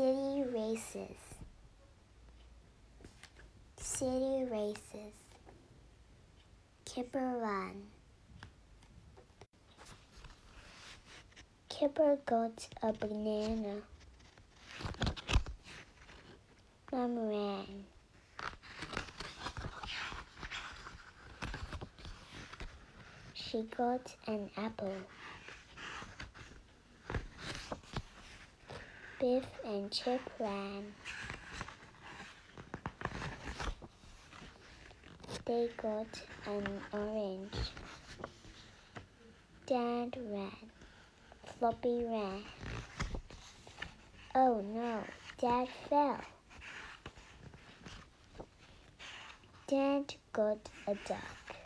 Silly races. Silly races. Kipper ran. Kipper got a banana. Mom ran. She got an apple. Biff and Chip ran. They got an orange. Dad ran. Floppy ran. Oh no, Dad fell. Dad got a duck.